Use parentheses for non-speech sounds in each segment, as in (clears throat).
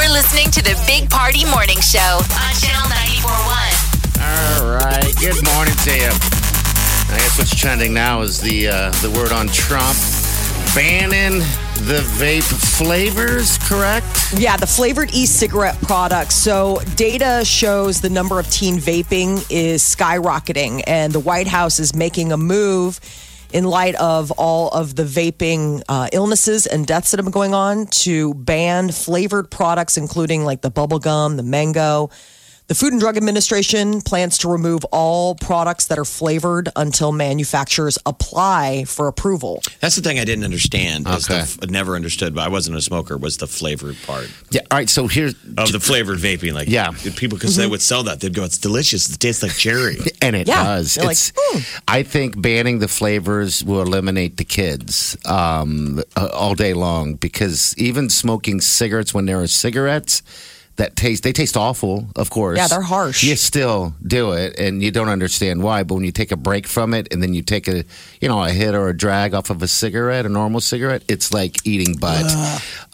You're listening to the Big Party Morning Show on Channel 941. All right. Good morning to you. I guess what's trending now is the uh, the word on Trump banning the vape flavors. Correct? Yeah, the flavored e-cigarette products. So data shows the number of teen vaping is skyrocketing, and the White House is making a move in light of all of the vaping uh, illnesses and deaths that have been going on to ban flavored products, including like the bubble gum, the mango. The Food and Drug Administration plans to remove all products that are flavored until manufacturers apply for approval. That's the thing I didn't understand. is Okay. the never understood, but I wasn't a smoker. Was the flavored part Yeah. All right. So here's of the flavored vaping? Like, Yeah. people because they would sell that. They'd go, "It's delicious. It tastes like cherry." (laughs) And it Yeah. does. They're like, It's, "Hmm." I think banning the flavors will eliminate the kids um, uh, all day long because even smoking cigarettes when there are cigarettes that taste they taste awful. Of course, Yeah, they're harsh. You still do it, and you don't understand why. But when you take a break from it, and then you take a you know a hit or a drag off of a cigarette, a normal cigarette, it's like eating butt.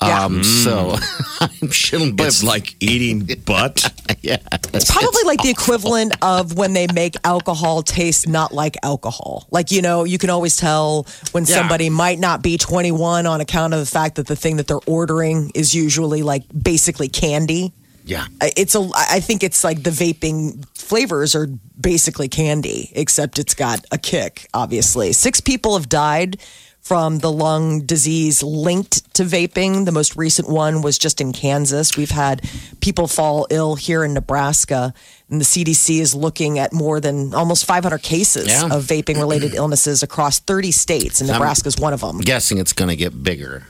yeah. um, So (laughs) I'm shouldn't. It's like eating (laughs) butt. yeah. It's probably like the equivalent of when they make alcohol taste not like alcohol. Like, you know, you can always tell when Yeah. somebody might not be 21 on account of the fact that the thing that they're ordering is usually like basically candy. Yeah. I- It's a, I think it's like the vaping flavors are basically candy, except it's got a kick, obviously. Six people have died from the lung disease linked to vaping. The most recent one was just in Kansas. We've had people fall ill here in Nebraska, and the CDC is looking at more than almost 500 cases Yeah. of vaping related (clears throat) illnesses across 30 states, and Nebraska is one of them. I'm guessing it's going to get bigger.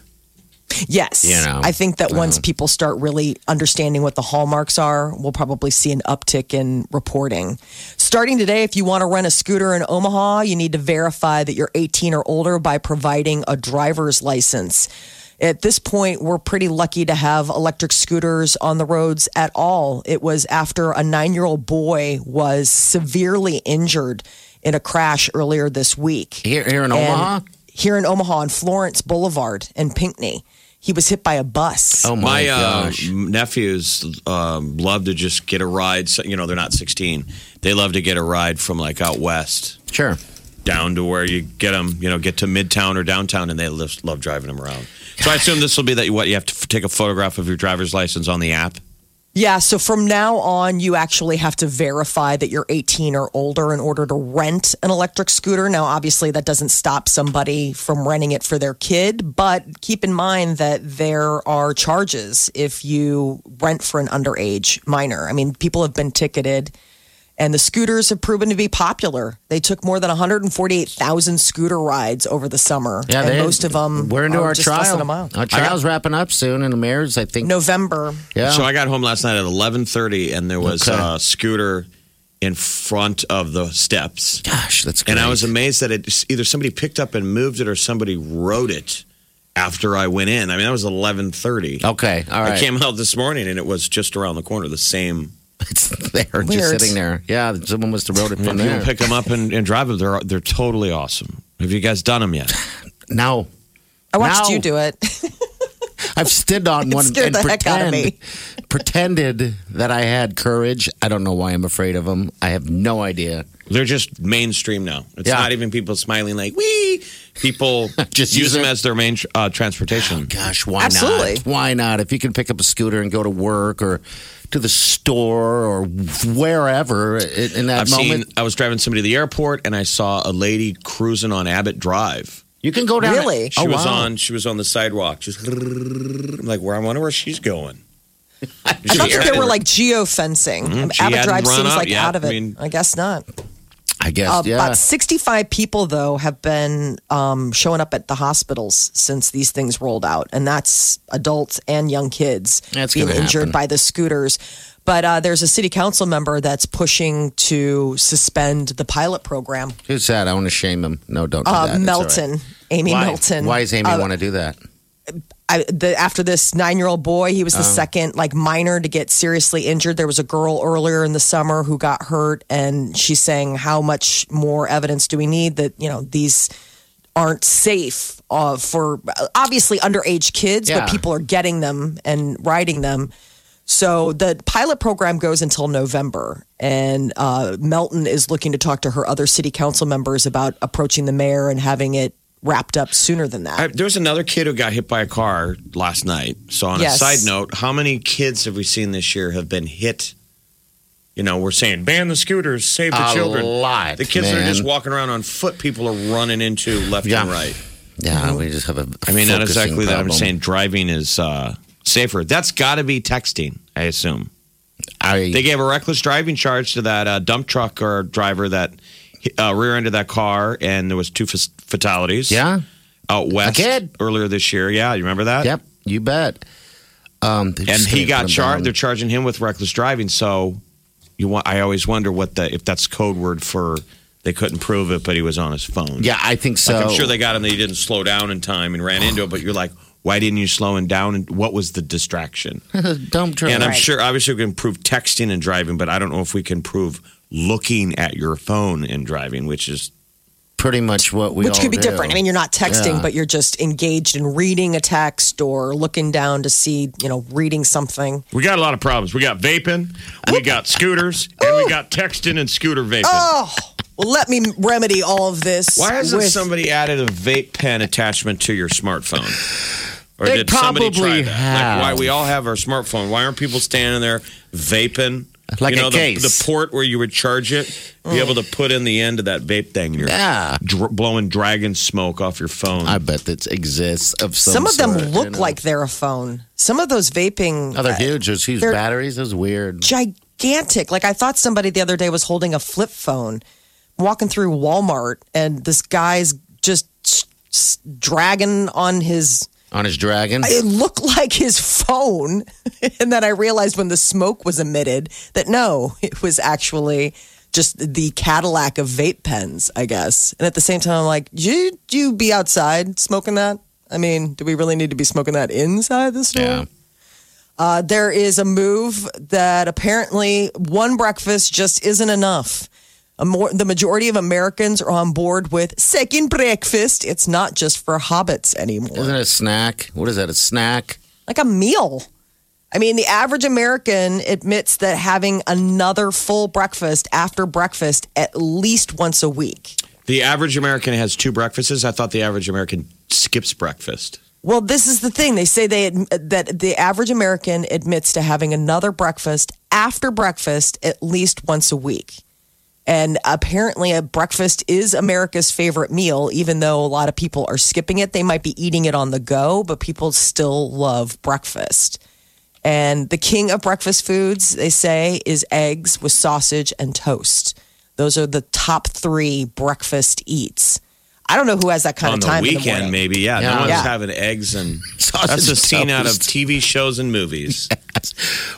Yes. You know, I think that once um, people start really understanding what the hallmarks are, we'll probably see an uptick in reporting. Starting today, if you want to rent a scooter in Omaha, you need to verify that you're 18 or older by providing a driver's license. At this point, we're pretty lucky to have electric scooters on the roads at all. It was after a nine year old boy was severely injured in a crash earlier this week. Here, here in And Omaha. Here in Omaha on Florence Boulevard and Pinckney. He was hit by a bus. Oh my, My uh, nephews um, love to just get a ride. So, you know, they're not 16. They love to get a ride from like out west Sure. down to where you get them, you know, get to midtown or downtown, and they just love driving them around. So I assume this will be that you, what you have to f- take a photograph of your driver's license on the app. Yeah, so from now on, you actually have to verify that you're 18 or older in order to rent an electric scooter. Now, obviously, that doesn't stop somebody from renting it for their kid, but keep in mind that there are charges if you rent for an underage minor. I mean, people have been ticketed. And the scooters have proven to be popular. They took more than 148,000 scooter rides over the summer. Yeah, and they- most of them We're into are our just less than trial. a mile. Our trial's wrapping up soon, and the mayor's, I think. November. Yeah. So I got home last night at 11:30, and there was Okay. a scooter in front of the steps. Gosh, that's great. And I was amazed that it either somebody picked up and moved it or somebody rode it after I went in. I mean, that was 11:30. Okay, all right. I came out this morning and it was just around the corner, the same. (laughs) It's there, just sitting there. Yeah, someone must have wrote it When from people there. pick them up and, and drive them, they're they're totally awesome. Have you guys done them yet? no, I watched No. you do it. (laughs) I've stood on (laughs) one and the heck out of pretend, me. (laughs) pretended that I had courage. I don't know why I'm afraid of them. I have no idea. They're just mainstream now. It's Yeah. not even people smiling like we. People (laughs) Just use use them it. as their main uh, transportation. Gosh, why Absolutely. not? Why not? If you can pick up a scooter and go to work or to the store or wherever in in that I've moment, seen. I was driving somebody to the airport and I saw a lady cruising on Abbott Drive. You can go down. Really? She oh, was wow. on. She was on the sidewalk. Just I'm like, where I wonder where she's going. (laughs) I thought that they were like geofencing. She Abbott hadn't Drive seems out like yet. out of it. I mean- I guess not. I guess, Uh, yeah. About 65 people, though, have been um, showing up at the hospitals since these things rolled out. And that's adults and young kids That's being injured happen. by the scooters. But uh, there's a city council member that's pushing to suspend the pilot program. Who's that? I want to shame him. No, don't do Uh, that. Melton, right. Amy Why? Melton. Why does Amy Uh, want to do that? I, the, after this nine year old boy, he was the second like minor to get seriously injured. There was a girl earlier in the summer who got hurt, and she's saying, "How much more evidence do we need that you know these aren't safe uh, for obviously underage kids, Yeah. but people are getting them and riding them." So the pilot program goes until November, and uh, Melton is looking to talk to her other city council members about approaching the mayor and having it wrapped up sooner than that. I, there was another kid who got hit by a car last night. So, on Yes. a side note, how many kids have we seen this year have been hit? You know, we're saying ban the scooters, save the A children. lot, the kids that are just walking around on foot, people are running into left Yeah. and right. Yeah, we just have a. I mean, not focusing exactly that. I'm problem. saying driving is uh, safer. That's got to be texting, I assume. I, They gave a reckless driving charge to that uh, dump truck or driver that uh, rear-ended that car, and there was two f- fatalities. yeah. out west earlier this year. Yeah, you remember that? Yep. You bet. Um, and he got charged. They're charging him with reckless driving. So you want? I always wonder what the if that's code word for they couldn't prove it, but he was on his phone. Yeah, I think so. like I'm sure they got him that he didn't slow down in time and ran into it. But you're like, why didn't you slow him down? And what was the distraction? (laughs) dump truck. And I'm Right. sure, obviously, we can prove texting and driving, but I don't know if we can prove looking at your phone and driving, which is pretty much what we which all could be do. different. I mean, you're not texting, Yeah. but you're just engaged in reading a text or looking down to see, you know, reading something. we got a lot of problems. We got vaping, we oh. got scooters, and we oh. got texting and scooter vaping. Oh, well, let me remedy all of this. Why hasn't with- somebody added a vape pen attachment to your smartphone? Or They did somebody try probably that? have. Like why we all have our smartphone? Why aren't people standing there vaping? Like you a know, the, case. the port where you would charge it, be mm. able to put in the end of that vape thing, you're Yeah. dr- blowing dragon smoke off your phone. I bet that exists of some. Some of them sort, look you know. like they're a phone. Some of those vaping Oh, they're uh, huge. Those huge they're- batteries. Those weird. gigantic. Like I thought somebody the other day was holding a flip phone, walking through Walmart, and this guy's just s- s- dragging on his. On his dragon. It looked (laughs) like his phone, (laughs) and then I realized when the smoke was emitted that no, it was actually just the Cadillac of vape pens, I guess. And at the same time, I'm like, you you be outside smoking that? I mean, do we really need to be smoking that inside the store? Yeah. Uh, there is a move that apparently one breakfast just isn't enough. A more, the majority of Americans are on board with second breakfast. It's not just for hobbits anymore. Isn't it a snack? What is that? A snack? like a meal. I mean, the average American admits that having another full breakfast after breakfast at least once a week. the average American has two breakfasts. I thought the average American skips breakfast. Well, this is the thing. They say they that the average American admits to having another breakfast after breakfast at least once a week. And apparently, a breakfast is America's favorite meal, even though a lot of people are skipping it. They might be eating it on the go, but people still love breakfast. And the king of breakfast foods, they say, is eggs with sausage and toast. Those are the top three breakfast eats. I don't know who has that kind on of time in the weekend, morning. maybe. Yeah, Yeah. no one's Yeah. having eggs and (laughs) Sausage that's a scene out of. TV shows and movies. (laughs)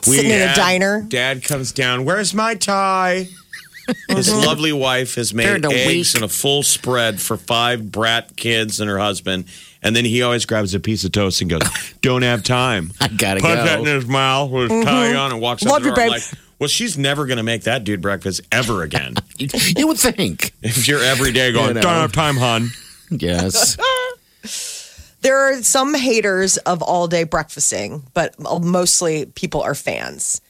Sitting in a diner. Dad comes down. Where's my tie? His mm-hmm. lovely wife has made During the eggs week. and a full spread for five brat kids and her husband. And then he always grabs a piece of toast and goes, (laughs) "Don't have time." I gotta Put go. that in his mouth with his mm-hmm. tie on and walks out Love the you, door. I'm babe. like, well, she's never going to make that dude breakfast ever again. (laughs) You, you would think. if you're every day going, You know. "Don't have time, hon." Yes. (laughs) There are some haters of all day breakfasting, but mostly people are fans.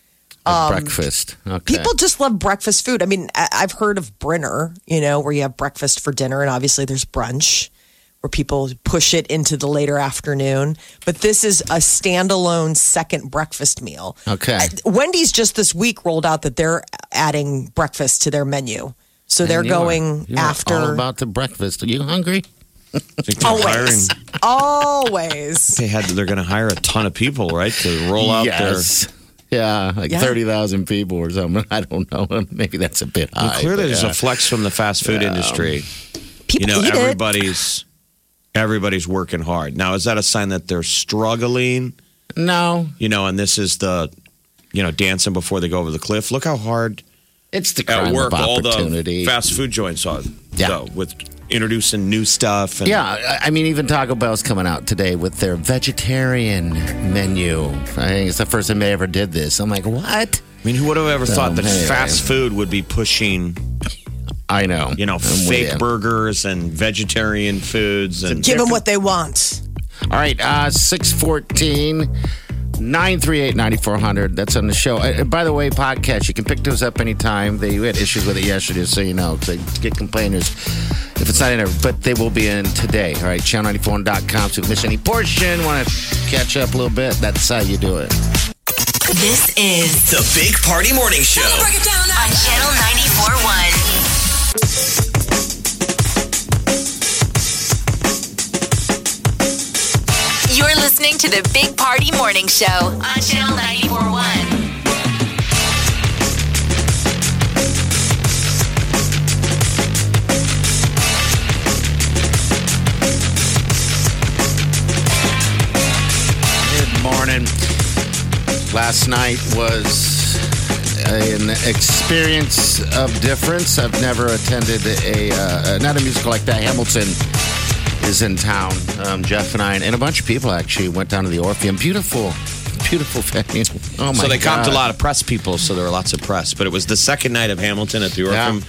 A breakfast. Okay. Um, People just love breakfast food. I mean, I- I've heard of Brinner, you know, where you have breakfast for dinner, and obviously there's brunch where people push it into the later afternoon. But this is a standalone second breakfast meal. Okay. I- Wendy's just this week rolled out that they're adding breakfast to their menu. So they're You are- going you are after. all about the breakfast. Are you hungry? I think they're Always. hiring- Always. They had. They're going to hire a ton of people, right, to roll out yes. Yeah, like Yeah. 30,000 people or something. (laughs) I don't know. (laughs) Maybe that's a bit high. Clearly, there's yeah. a flex from the fast food industry. People you know, eat it. everybody's everybody's working hard. Now, is that a sign that they're struggling? No, You know, and this is the you know dancing before they go over the cliff. Look how hard it's the crime at work of all the opportunity. fast food joints are. Yeah. though, with introducing new stuff. And, Yeah, I- I mean, even Taco Bell's coming out today with their vegetarian menu. I think it's the first time they ever did this. I'm like, what? I mean, who would have ever thought that anyway. fast food would be pushing I know. you know I'm fake you. burgers and vegetarian foods and Give them what they want. All right, uh, 614 938 9400. That's on the show. Uh, by the way, podcast, you can pick those up anytime. They we had issues with it yesterday, so you know. They get complainers if it's not in there, but they will be in today. All right, channel94.com. So if you miss any portion, want to catch up a little bit, that's how you do it. This is The Big Party Morning Show. on Channel 94.1. You're listening to the Big Party Morning Show on Channel 94.1. Last night was an experience of difference. I've never attended a uh, not a musical like that. Hamilton is in town. Um, Jeff and I and a bunch of people actually went down to the Orpheum. Beautiful, beautiful (laughs) venue. Oh my so they god! comped a lot of press people, so there were lots of press. But it was the second night of Hamilton at the Orpheum,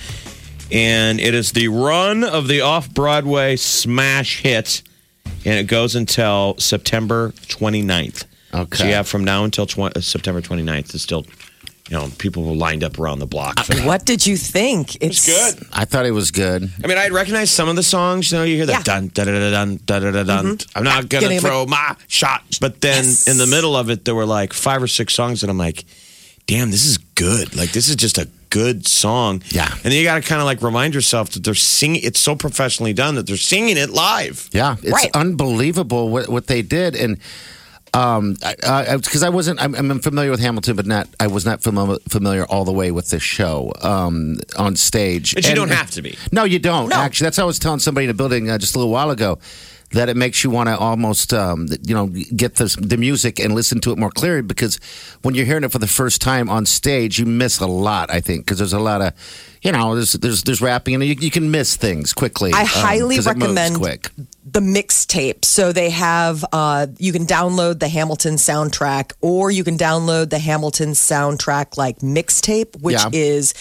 and it is the run of the off Broadway smash hit, and it goes until September 29th. Okay. So you have from now until tw- uh, September 29th. It's still, you know, people were lined up around the block. For that. What did you think? It's, good. I thought it was good. I mean, I recognize some of the songs. You know, you hear that Yeah. dun da da da dun da da da dun. I'm not gonna Getting throw my shot. But then Yes. in the middle of it, there were like five or six songs, and I'm like, damn, this is good. Like this is just a good song. Yeah. And then you got to kind of like remind yourself that they're singing. It's so professionally done that they're singing it live. Yeah, it's Right. unbelievable what what they did, and um, because I, wasn't, I'm, I'm familiar with Hamilton, but not, I was not familiar familiar all the way with this show um, on stage. But you And- don't have to be. No, you don't. No. Actually, that's what I was telling somebody in a building uh, just a little while ago. That it makes you want to almost, um, you know, get the the music and listen to it more clearly because when you're hearing it for the first time on stage, you miss a lot. I think because there's a lot of, you know, there's there's there's rapping and you, you can miss things quickly. I um, highly 'cause it moves recommend quick. The mixtape. So they have, uh, you can download the Hamilton soundtrack, or you can download the Hamilton soundtrack like mixtape, which Yeah. is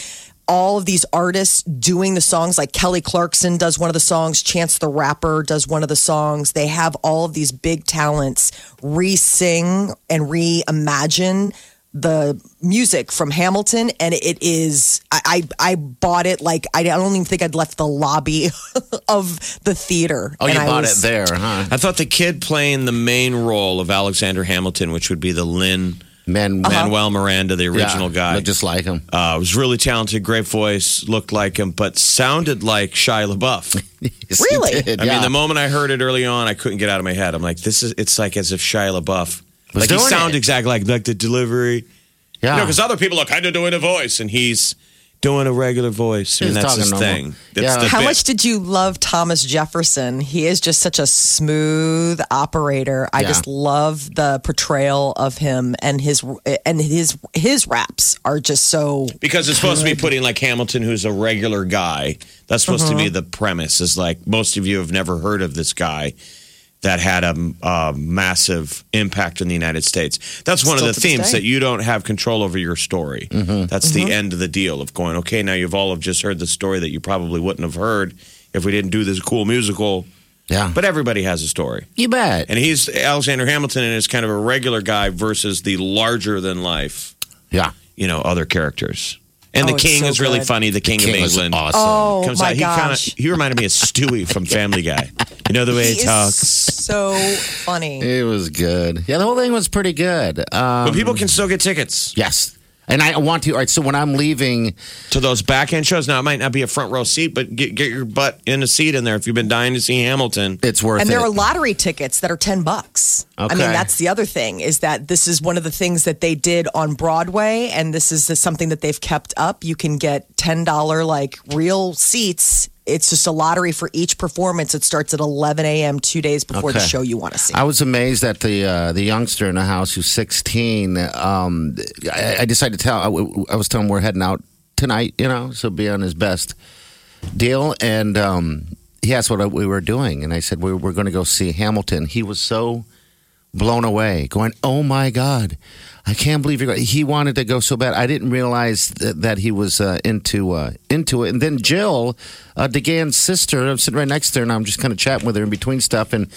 all of these artists doing the songs. Like Kelly Clarkson does one of the songs, Chance the Rapper does one of the songs. They have all of these big talents re sing and reimagine the music from Hamilton, and it is. I I, I bought it like I don't even think I'd left the lobby (laughs) of the theater. Oh, you I bought was- it there, huh? I thought the kid playing the main role of Alexander Hamilton, which would be the Lin Men, Manuel Miranda, the original yeah, guy. look just like him. Uh, was really talented, great voice, looked like him, but sounded like Shia LaBeouf. (laughs) Yes, Really? he did, I mean, the moment I heard it early on, I couldn't get out of my head. I'm like, this is. It's like as if Shia LaBeouf, Was like he doing sounded it. exactly like like the delivery. yeah. You know, because other people are kind of doing a voice, and he's doing a regular voice. I mean, that's his normal. thing. That's Yeah. the How bit. much did you love Thomas Jefferson? He is just such a smooth operator. I Yeah. just love the portrayal of him and his and his his raps are just so Because it's supposed to be putting like Hamilton, who's a regular guy. That's supposed to be mm-hmm. the premise. Is like most of you have never heard of this guy that had a, a massive impact in the United States. That's one Still of the themes day. that you don't have control over your story. Mm-hmm. That's the mm-hmm. end of the deal of going. Okay, now you've all have just heard the story that you probably wouldn't have heard if we didn't do this cool musical. yeah. But everybody has a story. you bet. And he's Alexander Hamilton and is kind of a regular guy versus the larger than life, yeah. you know, other characters. And Oh, the king so is really good. funny, the king, King of was England. awesome. Oh Comes my out, he kinda, he reminded me of Stewie from Family Guy. You know the way he, he talks. so funny. It was good. Yeah, the whole thing was pretty good. Um, But people can still get tickets. yes. And I want to. All right, so when I'm leaving, to those back end shows. Now it might not be a front row seat, but get get your butt in a seat in there if you've been dying to see Hamilton. it's worth it. And it. there are lottery tickets that are 10 bucks. I mean, that's the other thing is that this is one of the things that they did on Broadway. And this is something that they've kept up. You can get $10 like real seats. It's just a lottery for each performance. It starts at 11 a.m. two days before the show you want to see. I was amazed at the uh, the youngster in the house who's 16. Um, I, I decided to tell. I, I was telling him we're heading out tonight. You know, so be on his best deal. And um, he asked what we were doing, and I said we were going to go see Hamilton. He was so blown away, going, "Oh my god." I can't believe you're. going." He wanted to go so bad. I didn't realize that, that he was uh, into uh, into it. And then Jill, uh, DeGan's sister, I'm sitting right next to her, and I'm just kind of chatting with her in between stuff. And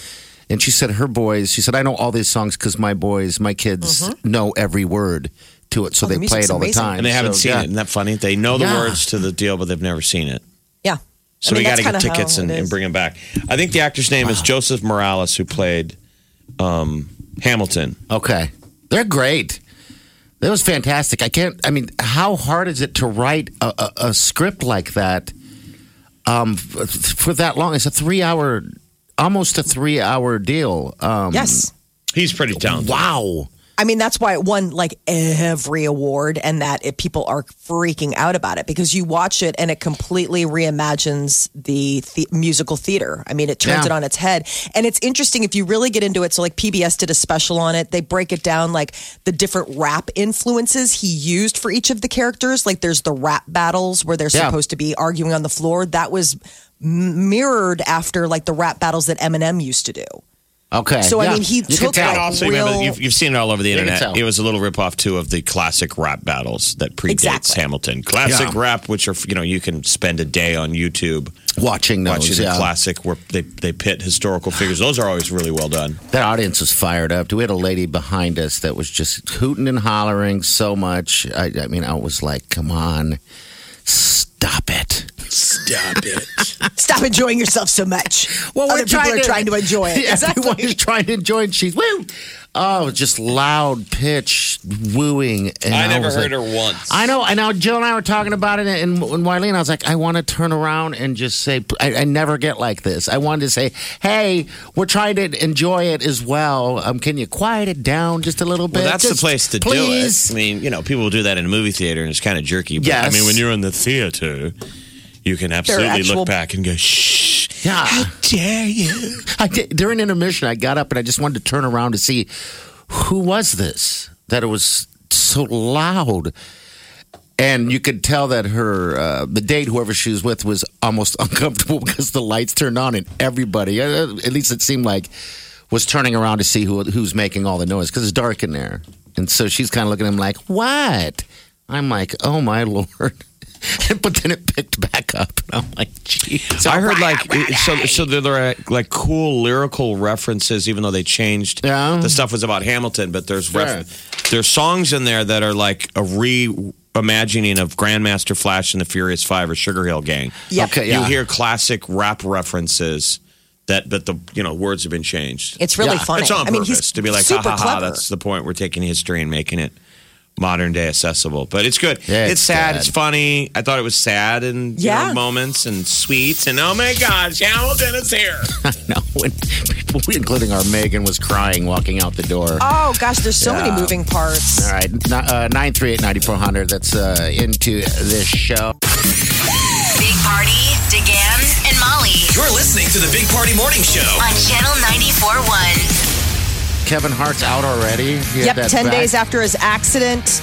and she said her boys. She said I know all these songs because my boys, my kids, know every word to it, so Mm-hmm. Oh, the they play it all amazing. the time. and they haven't So, seen yeah. it. Isn't that funny? They know the Yeah. words to the deal, but they've never seen it. yeah. So I mean, we got to get tickets and, and bring him back. I think the actor's name is Joseph Morales, who played um, Hamilton. Okay. They're great. That was fantastic. I can't, I mean, how hard is it to write a, a, a script like that um, for that long? It's a three hour, almost a three hour deal. Um, Yes. He's pretty talented. Wow. I mean, that's why it won like every award, and that it, people are freaking out about it because you watch it and it completely reimagines the, the musical theater. I mean, it turns Yeah. it on its head. And it's interesting if you really get into it. So, like, PBS did a special on it. They break it down like the different rap influences he used for each of the characters. Like, there's the rap battles where they're Yeah. supposed to be arguing on the floor. That was m- mirrored after like the rap battles that Eminem used to do. Okay. So, I mean, he You took, tell. like, Also, remember, you've, you've seen it all over the You internet. It was a little ripoff too of the classic rap battles that predates Exactly. Hamilton. Classic Yeah. rap, which are you know you can spend a day on YouTube watching those. watching yeah. the classic where they they pit historical figures. Those are always really well done. That audience was fired up. We had a lady behind us that was just hooting and hollering so much. I, I mean, I was like, come on, stop it. Stop it! Stop enjoying yourself so much. Well, Other we're people trying are to, trying to enjoy it. (laughs) Yeah, Everyone is trying to enjoy it. She's woo. Oh, just loud pitch wooing. And I never heard like- her once. I know. I know. Jill and I were talking about it, and, and Wileen, I was like, I want to turn around and just say, I, I never get like this. I wanted to say, hey, we're trying to enjoy it as well. Um, can you quiet it down just a little bit? Well, that's Just the place to please. do it. I mean, you know, people will do that in a movie theater, and it's kind of jerky. But I mean, when you're in the theater, you can absolutely actual- look back and go, "Shh, Yeah. dare you?" I did, during intermission, I got up and I just wanted to turn around to see who was this that it was so loud. And you could tell that her, uh, the date, whoever she was with, was almost (laughs) uncomfortable because the lights turned on and everybody, uh, at least it seemed like, was turning around to see who who's making all the noise because it's dark in there. And so she's kind of looking at him like, "What?" I'm like, "Oh my (laughs) lord!" (laughs) but then it picked back up, and I'm like, "Jeez." I heard like so. So there are uh, like cool lyrical references, even though they changed. Yeah. the stuff was about Hamilton, but there's Sure. ref- there's songs in there that are like a reimagining of Grandmaster Flash and the Furious Five or Sugar Hill Gang. Yep. Okay, You hear classic rap references that, but the you know words have been changed. It's really Yeah. funny. It's on I mean, purpose he's to be like, ha super ha ha. clever. That's the point. We're taking history and making it modern day accessible. But it's good. Yeah, it's, it's sad. good. It's funny. I thought it was sad and you know, moments and sweet. And oh my gosh, Hamilton is here. (laughs) No, when people, including our Megan, was crying walking out the door. Oh gosh, there's so many moving parts. All right, nine three eight ninety four hundred. That's uh, into this show. Big Party, DeGan, and Molly You're listening to the Big Party Morning Show. on Channel 94.1. Kevin Hart's out already. He Yep, 10 back- days after his accident,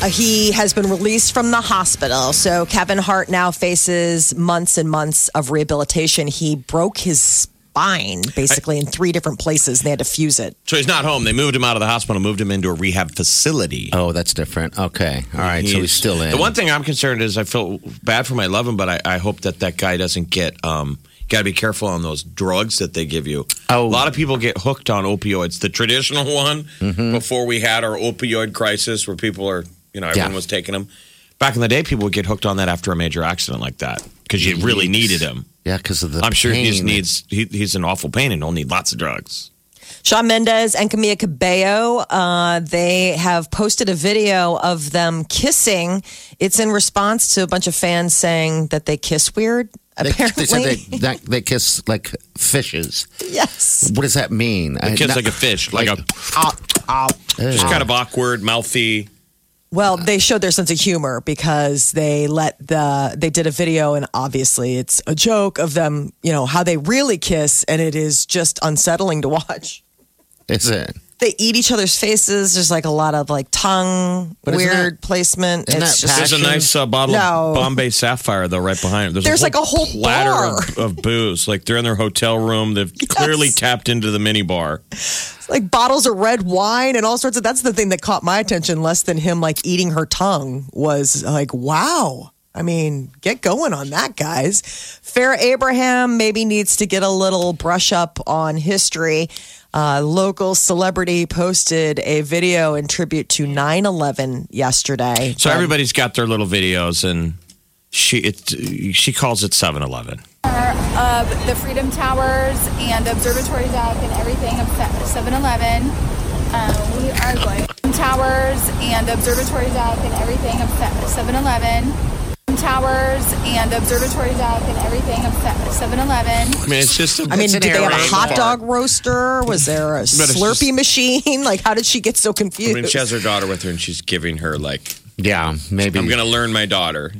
uh, he has been released from the hospital. So Kevin Hart now faces months and months of rehabilitation. He broke his spine basically in three different places and they had to fuse it. So he's not home. They moved him out of the hospital, moved him into a rehab facility. Oh, that's different. Okay, all right. so he's still in. The one thing I'm concerned is I feel bad for my I love him, but I, I hope that that guy doesn't get. Um, Got to be careful on those drugs that they give you. Oh. A lot of people get hooked on opioids. The traditional one Mm-hmm. before we had our opioid crisis, where people are, you know, everyone Yeah. was taking them. Back in the day, people would get hooked on that after a major accident like that because you really needed him. yeah, because of the. I'm sure he just needs. He, he's in awful pain and he'll need lots of drugs. Shawn Mendes and Camila Cabello, uh, they have posted a video of them kissing. It's in response to a bunch of fans saying that they kiss weird. They, Apparently, they said they, that, they kiss like fishes. yes. What does that mean? It kiss like a fish, like, a just kind of awkward, mouthy. Well, they showed their sense of humor because they let the they did a video and obviously it's a joke of them, you know, how they really kiss and it is just unsettling to watch. Is it? They eat each other's faces. There's like a lot of like tongue But isn't weird that- placement. isn't It's that just There's a nice uh, bottle No. of Bombay Sapphire though right behind it. There's, There's like a whole platter of, of booze. Like they're in their hotel room. They've (laughs) clearly tapped into the mini bar. like bottles of red wine and all sorts of that's the thing that caught my attention less than him like eating her tongue was like wow i mean get going on that guys Farrah Abraham maybe needs to get a little brush up on history uh, local celebrity posted a video in tribute to 9-11 yesterday So everybody's got their little videos, and she it she calls it 7-Eleven. of the Freedom Towers and Observatory Deck and everything of 7 Eleven. Uh, we are going towers and observatory deck and everything of 7 Eleven. Towers and observatory deck and everything of 7 Eleven. I mean, it's just. A, I mean, did they have a hot raid dog roaster? Was there a it's Slurpee just- machine? (laughs) Like, how did she get so confused? I mean, she has her daughter with her, and she's giving her like, Yeah, maybe. "I'm gonna learn my daughter."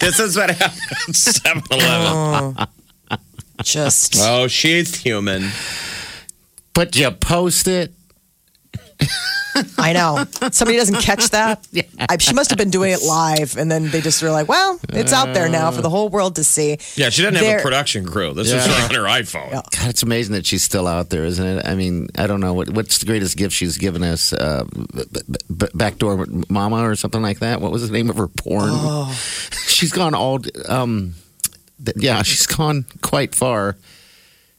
This is what happened at 7-Eleven. Just Oh, she's human. But you post it. (laughs) I know. Somebody doesn't catch that. (laughs) I, she must have been doing it live, and then they just were like, "Well, it's out there now for the whole world to see." Yeah, she doesn't have There- a production crew. This is Yeah. on her iPhone. God, it's amazing that she's still out there, isn't it? I mean, I don't know what what's the greatest gift she's given us. Uh, b- b- b- backdoor mama or something like that. What was the name of her porn? (laughs) she's gone all. Um, th- yeah, she's gone quite far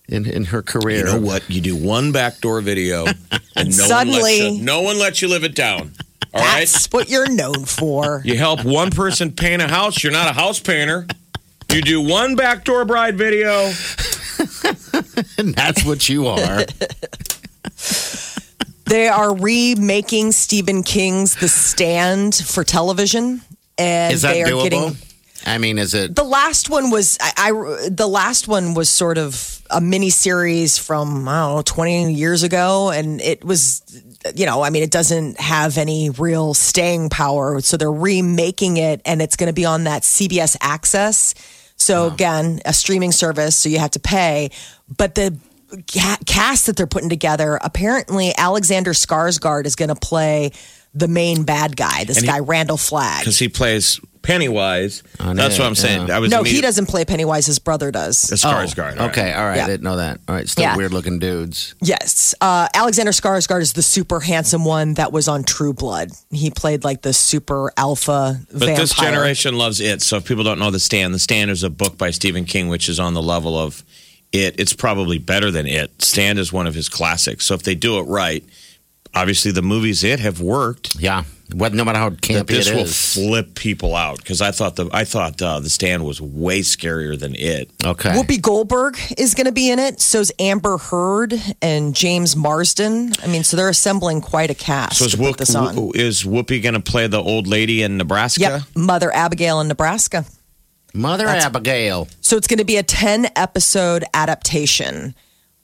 in in her career. You know what? You do one backdoor video, (laughs) and no one Suddenly- lets you, no one lets you live it down. All right. That's what you're known for. You help one person paint a house. You're not a house painter. You do one backdoor bride video. (laughs) and that's what you are. (laughs) They are remaking Stephen King's The Stand for television, and Is that they are doable? getting. I mean, is it? The last one was I, I. The last one was sort of a mini series from I don't know twenty years ago, and it was, you know, I mean, it doesn't have any real staying power. So they're remaking it, and it's going to be on that CBS Access. So again, a streaming service, so you have to pay, but the cast that they're putting together, apparently Alexander Skarsgård is going to play the main bad guy. This he- guy Randall Flagg. because he plays Pennywise. On That's it, what I'm saying. yeah. I was No, he immediate- doesn't play Pennywise. His brother does. The Skarsgård. all right. Okay, all right. Yeah. I didn't know that. All right, still Yeah. weird looking dudes. Yes. Uh, Alexander Skarsgård is the super handsome one that was on True Blood. He played like the super alpha But vampire. this generation loves it. So if people don't know The Stand, The Stand is a book by Stephen King, which is on the level of it. It's probably better than it. Stand is one of his classics. So if they do it right, obviously the movies it have worked. Yeah, what, no matter how That campy this it will is. flip people out because I thought the I thought uh, the stand was way scarier than it. okay. Whoopi Goldberg is going to be in it. So's Amber Heard and James Marsden. I mean, so they're assembling quite a cast So is, to put Whoop, this on. is Whoopi going to play the old lady in Nebraska? Yep, Mother Abigail in Nebraska. Mother Abigail. So it's going to be a 10 episode adaptation.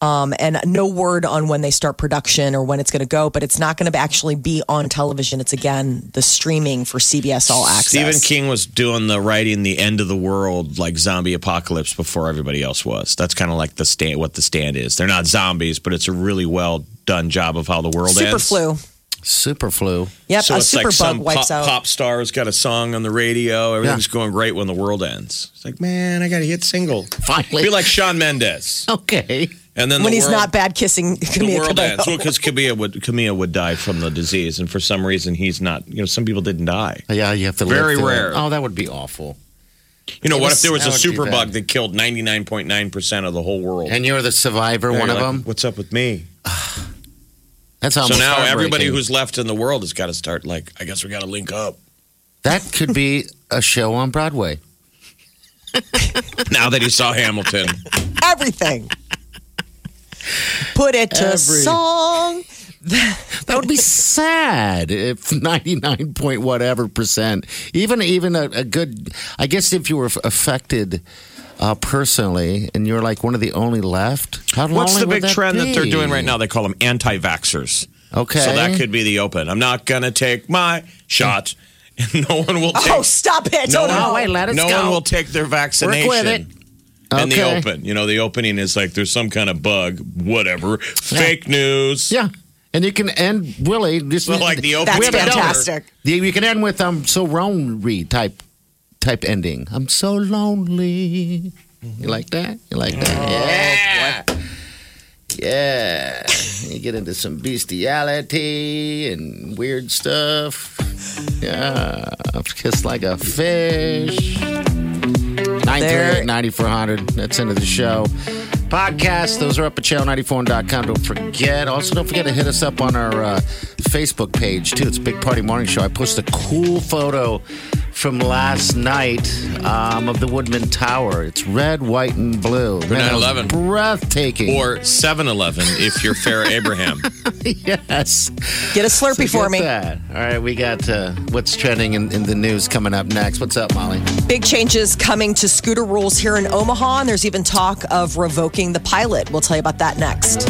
Um, and no word on when they start production or when it's going to go, but it's not going to actually be on television. It's again the streaming for CBS All Access. Stephen King was doing the writing the end of the world like zombie apocalypse before everybody else was. That's kind of like the stand what the stand is. They're not zombies, but it's a really well done job of how the world Super ends. flu. Super flu. Yep, So a it's super like bug some wipes pop, out. pop star has got a song on the radio. Everything's going great when the world ends. It's like, man, I got to hit single. Finally. Be like Shawn Mendes. (laughs) Okay. And then when the he's world, not bad kissing the world Cabello. ends. Well, because Camila would Camila would die from the disease, and for some reason he's not. You know, some people didn't die. Yeah, you have to Very live rare. it. Oh, that would be awful. You know, It what was- if there was a would be super bug that killed ninety nine point nine percent of the whole world? And you're the survivor, Yeah, one of like, them. What's up with me? (sighs) That's how So now everybody who's left in the world has got to start like, I guess we got to link up. that could be a show on Broadway. (laughs) Now that he saw Hamilton, (laughs) Everything. Put it to Every- song. (laughs) That would be sad if 99 point whatever percent, even even a, a good, I guess if you were affected uh, personally and you're like one of the only left, how What's lonely the would big that trend that they're doing right now? They call them anti-vaxxers. Okay. So that could be the open. I'm not going to take my shot. And (laughs) no one will take Oh, stop it. no, oh, no. Oh, wait, let us no go. one will take their vaccination. Work with the open, you know, the opening is like there's some kind of bug, whatever, fake news. Yeah. And you can end really just Well, like the open. That's We have fantastic. Yeah, you can end with I'm so lonely type type ending. I'm so lonely. You like that? You like that? Oh, yeah. Yeah. You get into some bestiality and weird stuff. Yeah. Kiss like a fish. 938 9400. That's into the show. Podcasts, those are up at channel94.com. Don't forget. Also, don't forget to hit us up on our uh, Facebook page, too. It's Big Party Morning Show. I posted a cool photo from last night um, of the Woodman Tower. It's red, white, and blue. For Man, 9/11. Breathtaking. Or 7 Eleven if you're Farrah (laughs) Abraham. yes. Get a Slurpee So for me. That. All right, we got uh, what's trending in, in the news coming up next. What's up, Molly? Big changes coming to scooter rules here in Omaha, and there's even talk of revoking the pilot. We'll tell you about that next.